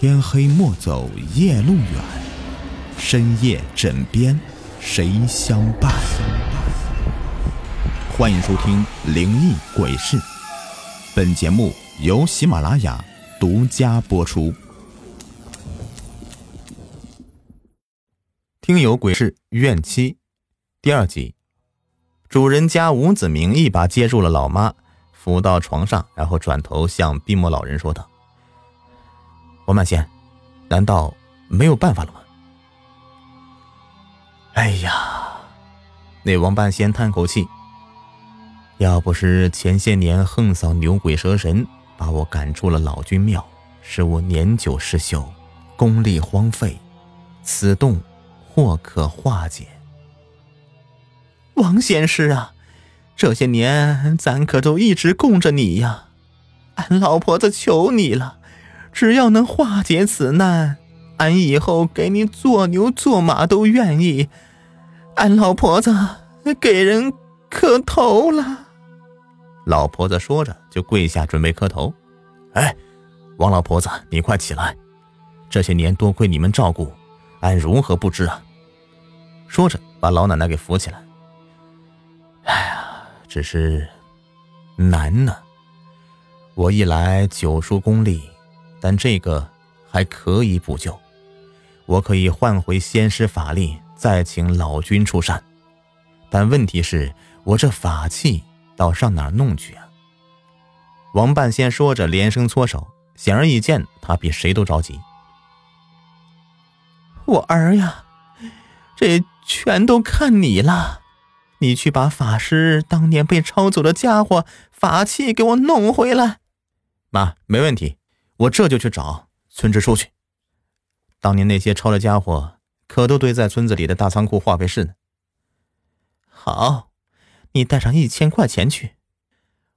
天黑莫走夜路远，深夜枕边谁相伴？欢迎收听《灵异鬼事》，本节目由喜马拉雅独家播出。听友鬼事怨妻第二集，主人家吴子明一把接住了老妈，扶到床上，然后转头向闭目老人说道。王半仙，难道没有办法了吗？哎呀，那王半仙叹口气。要不是前些年横扫牛鬼蛇神，把我赶出了老君庙，使我年久失修，功力荒废，此洞或可化解。王仙师啊，这些年咱可都一直供着你呀，俺老婆子求你了。只要能化解此难，俺以后给你做牛做马都愿意。俺老婆子给人磕头了。老婆子说着就跪下准备磕头。哎，王老婆子，你快起来！这些年多亏你们照顾，俺如何不知啊？说着把老奶奶给扶起来。哎呀，只是难呢。我一来九叔功力。但这个还可以补救，我可以换回仙师法力，再请老君出山。但问题是，我这法器到上哪弄去啊？王半仙说着，连声搓手。显而易见，他比谁都着急。我儿呀，这全都看你了，你去把法师当年被抄走的家伙法器给我弄回来。妈，没问题。我这就去找村支书去。当年那些抄的家伙，可都堆在村子里的大仓库化肥室呢。好，你带上一千块钱去，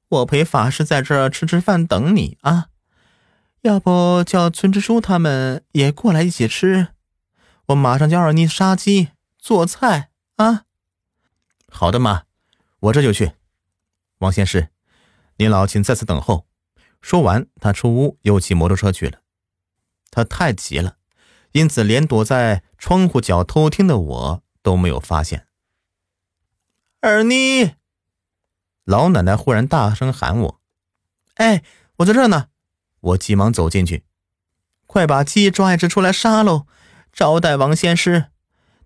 我陪法师在这吃吃饭等你啊。要不叫村支书他们也过来一起吃？我马上叫二妮杀鸡做菜啊。好的，妈，我这就去。王仙师，您老请在此等候。说完，他出屋，又骑摩托车去了。他太急了，因此连躲在窗户角偷听的我都没有发现。二妮，老奶奶忽然大声喊我：“哎，我在这呢！”我急忙走进去，快把鸡抓一只出来杀喽，招待王仙师。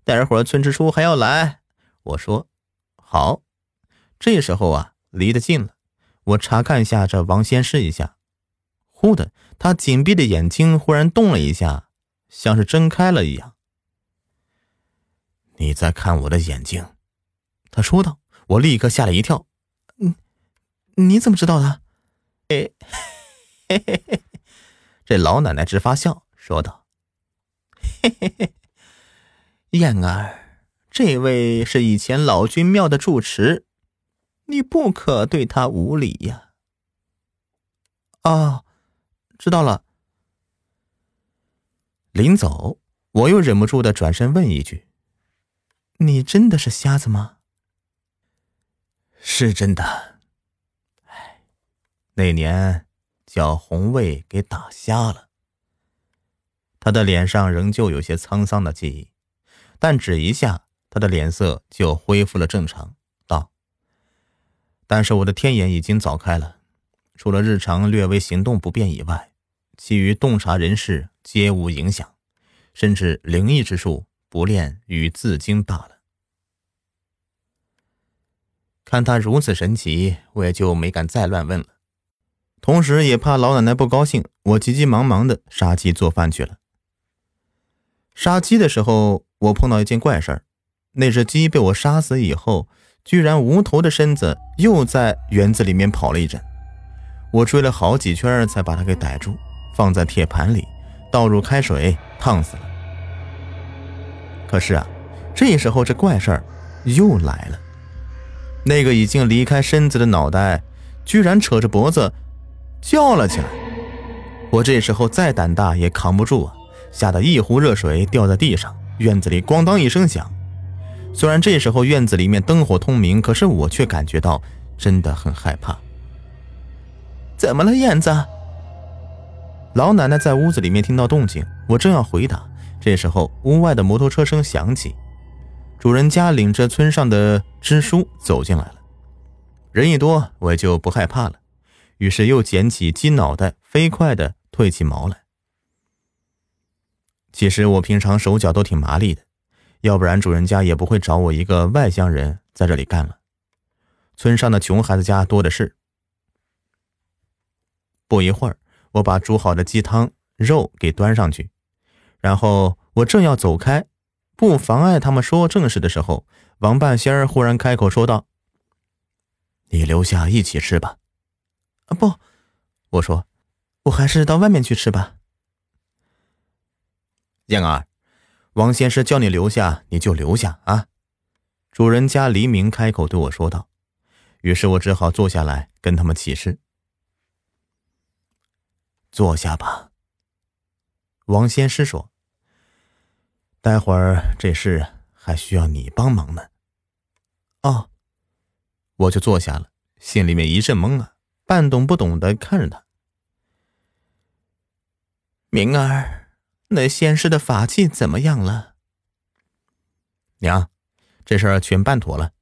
待会儿村支书还要来。我说：“好。”这时候啊，离得近了。我查看一下这王仙师一下，忽的，他紧闭的眼睛忽然动了一下，像是睁开了一样。你在看我的眼睛，他说道。我立刻吓了一跳。你你怎么知道的？嘿嘿嘿嘿，这老奶奶直发笑，说道：“嘿嘿嘿，燕儿，这位是以前老君庙的住持。”你不可对他无礼呀！啊，知道了。临走，我又忍不住的转身问一句：“你真的是瞎子吗？”是真的。哎，那年叫红卫给打瞎了。他的脸上仍旧有些沧桑的记忆，但只一下，他的脸色就恢复了正常。但是我的天眼已经早开了，除了日常略微行动不便以外，其余洞察人事皆无影响，甚至灵异之术不练与自惊罢了。看他如此神奇，我也就没敢再乱问了。同时也怕老奶奶不高兴，我急急忙忙的杀鸡做饭去了。杀鸡的时候，我碰到一件怪事儿，那只鸡被我杀死以后。居然无头的身子又在园子里面跑了一阵，我追了好几圈才把它给逮住，放在铁盘里，倒入开水烫死了。可是啊，这时候这怪事儿又来了，那个已经离开身子的脑袋，居然扯着脖子叫了起来。我这时候再胆大也扛不住啊，吓得一壶热水掉在地上，院子里咣当一声响。虽然这时候院子里面灯火通明，可是我却感觉到真的很害怕。怎么了，燕子？老奶奶在屋子里面听到动静，我正要回答，这时候屋外的摩托车声响起，主人家领着村上的支书走进来了。人一多，我就不害怕了，于是又捡起鸡脑袋，飞快的褪起毛来。其实我平常手脚都挺麻利的，要不然主人家也不会找我一个外乡人在这里干了。村上的穷孩子家多的是。不一会儿，我把煮好的鸡汤肉给端上去，然后我正要走开，不妨碍他们说正事的时候，王半仙儿忽然开口说道。你留下一起吃吧。啊不，我说，我还是到外面去吃吧。燕儿，王先生叫你留下，你就留下啊。主人家黎明开口对我说道。于是我只好坐下来跟他们起誓。坐下吧。王先师说：“待会儿这事还需要你帮忙呢。”哦。我就坐下了，心里面一阵懵啊，半懂不懂的看着他。明儿，那仙师的法器怎么样了？娘，这事儿全办妥了。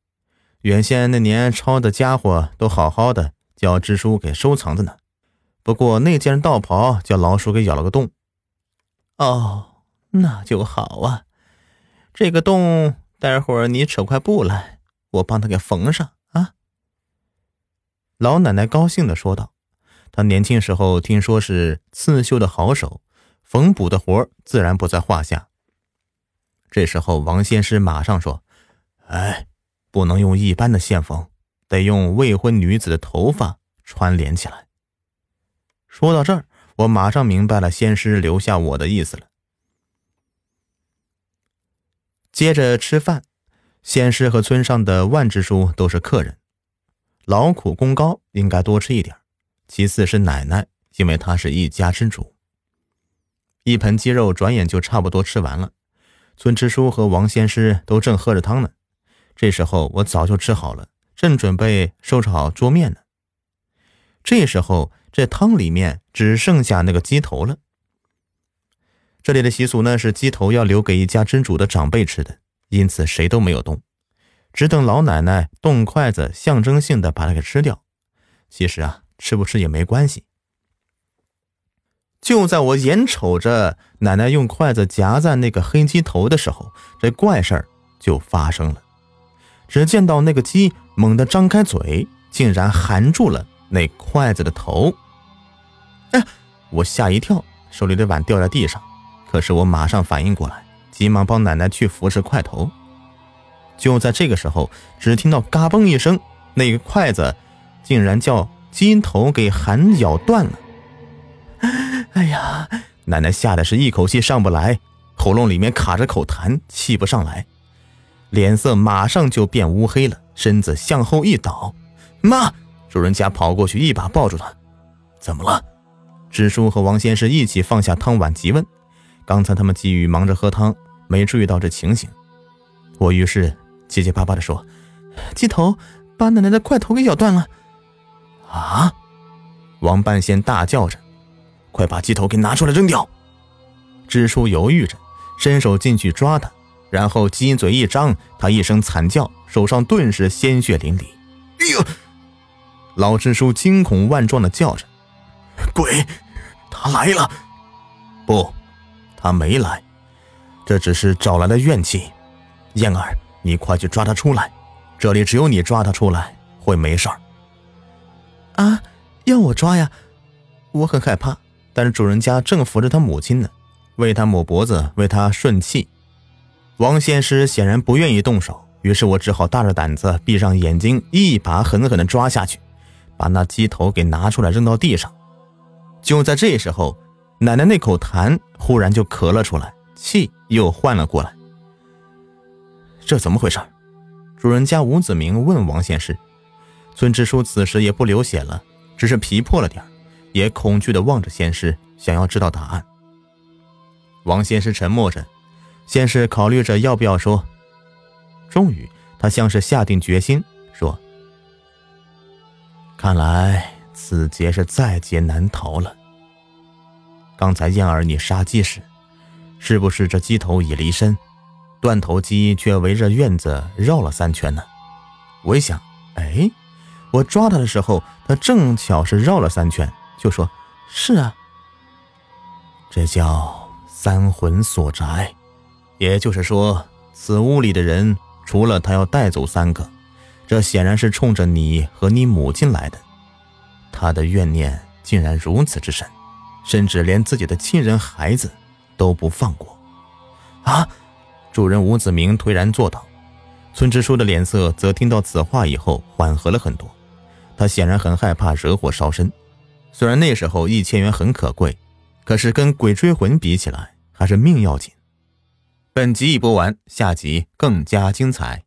原先那年抄的家伙都好好的，叫支书给收藏着呢。不过那件道袍叫老鼠给咬了个洞。哦，那就好啊。这个洞，待会儿你扯块布来，我帮他给缝上啊。老奶奶高兴的说道：“她年轻时候听说是刺绣的好手，缝补的活自然不在话下。”这时候，王仙师马上说：“哎，不能用一般的线缝，得用未婚女子的头发串联起来。”说到这儿，我马上明白了仙师留下我的意思了。接着吃饭，仙师和村上的万支书都是客人。劳苦功高，应该多吃一点。其次是奶奶，因为她是一家之主。一盆鸡肉转眼就差不多吃完了。村支书和王仙师都正喝着汤呢。这时候我早就吃好了，正准备收拾好桌面呢。这时候这汤里面只剩下那个鸡头了。这里的习俗呢是鸡头要留给一家之主的长辈吃的，因此谁都没有动。只等老奶奶动筷子，象征性的把它给吃掉。其实啊，吃不吃也没关系。就在我眼瞅着奶奶用筷子夹在那个黑鸡头的时候，这怪事儿就发生了。只见到那个鸡猛地张开嘴，竟然含住了那筷子的头。哎，我吓一跳，手里的碗掉在地上。可是我马上反应过来，急忙帮奶奶去扶持筷头。就在这个时候，只听到“嘎嘣”一声，那个筷子竟然叫鸡头给含咬断了。哎呀！奶奶吓得是一口气上不来，喉咙里面卡着口痰，气不上来，脸色马上就变乌黑了，身子向后一倒。妈！主人家跑过去，一把抱住她。怎么了？支书和王先生一起放下汤碗，急问。刚才他们急于忙着喝汤，没注意到这情形。我于是。结结巴巴地说：“鸡头把奶奶的筷头给咬断了。”啊！王半仙大叫着：“快把鸡头给拿出来扔掉！”支书犹豫着，伸手进去抓他，然后鸡嘴一张，他一声惨叫，手上顿时鲜血淋漓。哎呦！老支书惊恐万状地叫着：“鬼，他来了！”不，他没来，这只是找来的怨气。燕儿。你快去抓他出来！这里只有你抓他出来会没事儿。啊，要我抓呀？我很害怕。但是主人家正扶着他母亲呢，为他抹脖子，为他顺气。王仙师显然不愿意动手，于是我只好大着胆子，闭上眼睛，一把狠狠地抓下去，把那鸡头给拿出来扔到地上。就在这时候，奶奶那口痰忽然就咳了出来，气又换了过来。这怎么回事？主人家吴子明问王仙师。村支书此时也不流血了，只是皮破了点也恐惧地望着仙师，想要知道答案。王仙师沉默着，先是考虑着要不要说。终于，他像是下定决心说：“看来此劫是在劫难逃了。”刚才燕儿你杀鸡时，是不是这鸡头已离身，断头鸡却围着院子绕了三圈呢？我一想，哎，我抓他的时候，他正巧是绕了三圈，就说：“是啊，这叫三魂锁宅，也就是说，此屋里的人除了他要带走三个，这显然是冲着你和你母亲来的。他的怨念竟然如此之深。”甚至连自己的亲人孩子都不放过，啊！主人吴子明颓然坐道。村支书的脸色则听到此话以后缓和了很多，他显然很害怕惹火烧身。虽然那时候一千元很可贵，可是跟鬼追魂比起来，还是命要紧。本集已播完，下集更加精彩。